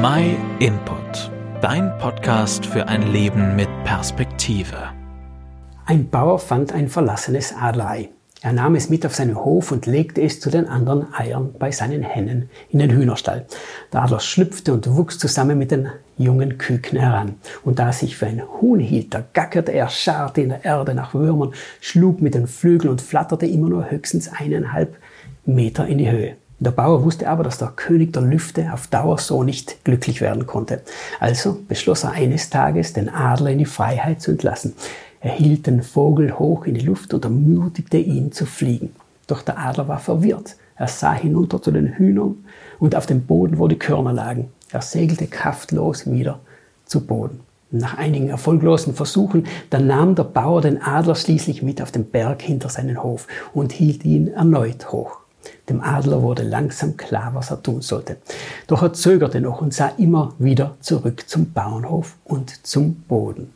My Input, dein Podcast für ein Leben mit Perspektive. Ein Bauer fand ein verlassenes Adlerei. Er nahm es mit auf seinen Hof und legte es zu den anderen Eiern bei seinen Hennen in den Hühnerstall. Der Adler schlüpfte und wuchs zusammen mit den jungen Küken heran. Und da er sich für ein Huhn hielt, da gackerte er, scharrte in der Erde nach Würmern, schlug mit den Flügeln und flatterte immer nur höchstens eineinhalb Meter in die Höhe. Der Bauer wusste aber, dass der König der Lüfte auf Dauer so nicht glücklich werden konnte. Also beschloss er eines Tages, den Adler in die Freiheit zu entlassen. Er hielt den Vogel hoch in die Luft und ermutigte ihn zu fliegen. Doch der Adler war verwirrt. Er sah hinunter zu den Hühnern und auf dem Boden, wo die Körner lagen. Er segelte kraftlos wieder zu Boden. Nach einigen erfolglosen Versuchen, dann nahm der Bauer den Adler schließlich mit auf den Berg hinter seinen Hof und hielt ihn erneut hoch. Dem Adler wurde langsam klar, was er tun sollte. Doch er zögerte noch und sah immer wieder zurück zum Bauernhof und zum Boden.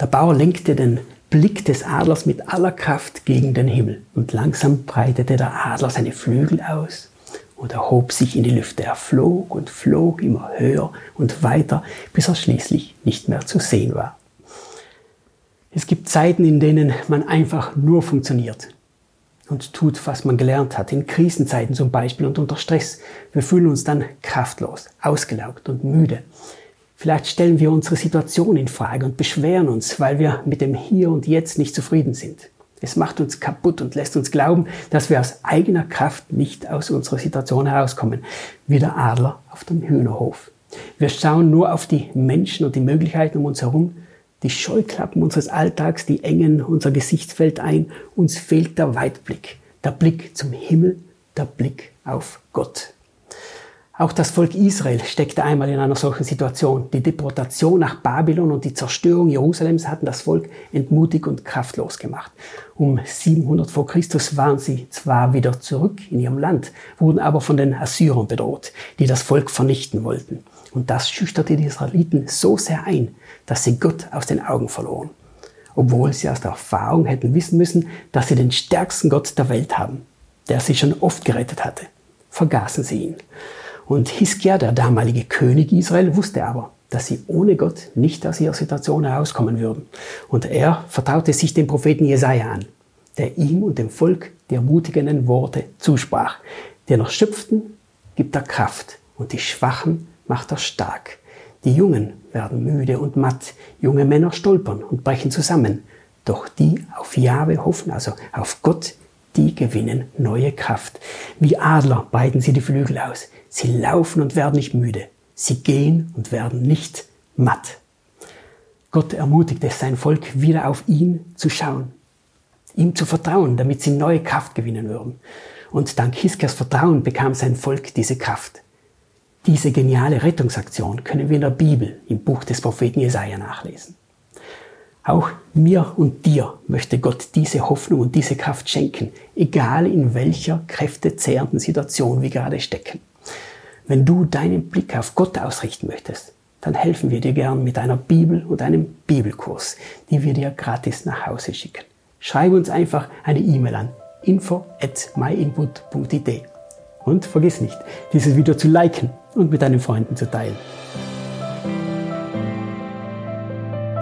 Der Bauer lenkte den Blick des Adlers mit aller Kraft gegen den Himmel und langsam breitete der Adler seine Flügel aus und erhob sich in die Lüfte. Er flog und flog immer höher und weiter, bis er schließlich nicht mehr zu sehen war. Es gibt Zeiten, in denen man einfach nur funktioniert, und tut, was man gelernt hat, in Krisenzeiten zum Beispiel und unter Stress. Wir fühlen uns dann kraftlos, ausgelaugt und müde. Vielleicht stellen wir unsere Situation in Frage und beschweren uns, weil wir mit dem Hier und Jetzt nicht zufrieden sind. Es macht uns kaputt und lässt uns glauben, dass wir aus eigener Kraft nicht aus unserer Situation herauskommen, wie der Adler auf dem Hühnerhof. Wir schauen nur auf die Menschen und die Möglichkeiten um uns herum die Scheuklappen unseres Alltags, die engen unser Gesichtsfeld ein. Uns fehlt der Weitblick, der Blick zum Himmel, der Blick auf Gott. Auch das Volk Israel steckte einmal in einer solchen Situation. Die Deportation nach Babylon und die Zerstörung Jerusalems hatten das Volk entmutigt und kraftlos gemacht. Um 700 vor Christus waren sie zwar wieder zurück in ihrem Land, wurden aber von den Assyrern bedroht, die das Volk vernichten wollten. Und das schüchterte die Israeliten so sehr ein, dass sie Gott aus den Augen verloren. Obwohl sie aus der Erfahrung hätten wissen müssen, dass sie den stärksten Gott der Welt haben, der sie schon oft gerettet hatte, vergaßen sie ihn. Und Hiskia, der damalige König Israel, wusste aber, dass sie ohne Gott nicht aus ihrer Situation herauskommen würden. Und er vertraute sich dem Propheten Jesaja an, der ihm und dem Volk die ermutigenden Worte zusprach. Den Erschöpften gibt er Kraft und die Schwachen macht er stark. Die Jungen werden müde und matt, junge Männer stolpern und brechen zusammen. Doch die auf Jahwe hoffen, also auf Gott, die gewinnen neue Kraft. Wie Adler breiten sie die Flügel aus. Sie laufen und werden nicht müde. Sie gehen und werden nicht matt. Gott ermutigt es sein Volk, wieder auf ihn zu schauen, ihm zu vertrauen, damit sie neue Kraft gewinnen würden. Und dank Hiskias Vertrauen bekam sein Volk diese Kraft. Diese geniale Rettungsaktion können wir in der Bibel im Buch des Propheten Jesaja nachlesen. Auch mir und dir möchte Gott diese Hoffnung und diese Kraft schenken, egal in welcher kräftezehrenden Situation wir gerade stecken. Wenn du deinen Blick auf Gott ausrichten möchtest, dann helfen wir dir gern mit einer Bibel und einem Bibelkurs, die wir dir gratis nach Hause schicken. Schreib uns einfach eine E-Mail an info at myinput.it und vergiss nicht, dieses Video zu liken und mit deinen Freunden zu teilen.